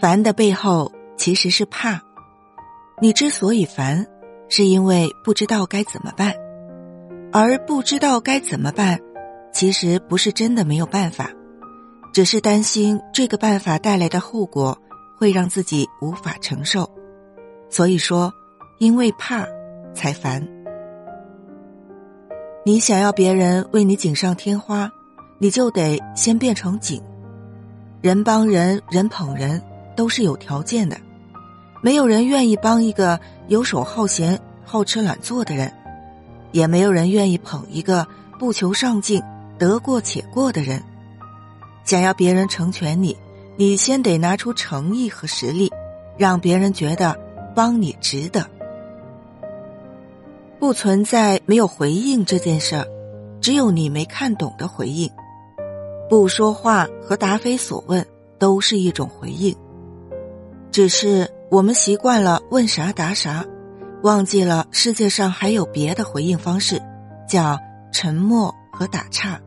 烦的背后其实是怕。你之所以烦，是因为不知道该怎么办，而不知道该怎么办，其实不是真的没有办法，只是担心这个办法带来的后果会让自己无法承受。所以说，因为怕才烦。你想要别人为你锦上添花，你就得先变成锦。人帮人，人捧人，都是有条件的。没有人愿意帮一个游手好闲、好吃懒做的人，也没有人愿意捧一个不求上进、得过且过的人。想要别人成全你，你先得拿出诚意和实力，让别人觉得帮你值得。不存在没有回应这件事儿，只有你没看懂的回应。不说话和答非所问都是一种回应，只是我们习惯了问啥答啥，忘记了世界上还有别的回应方式，叫沉默和打岔。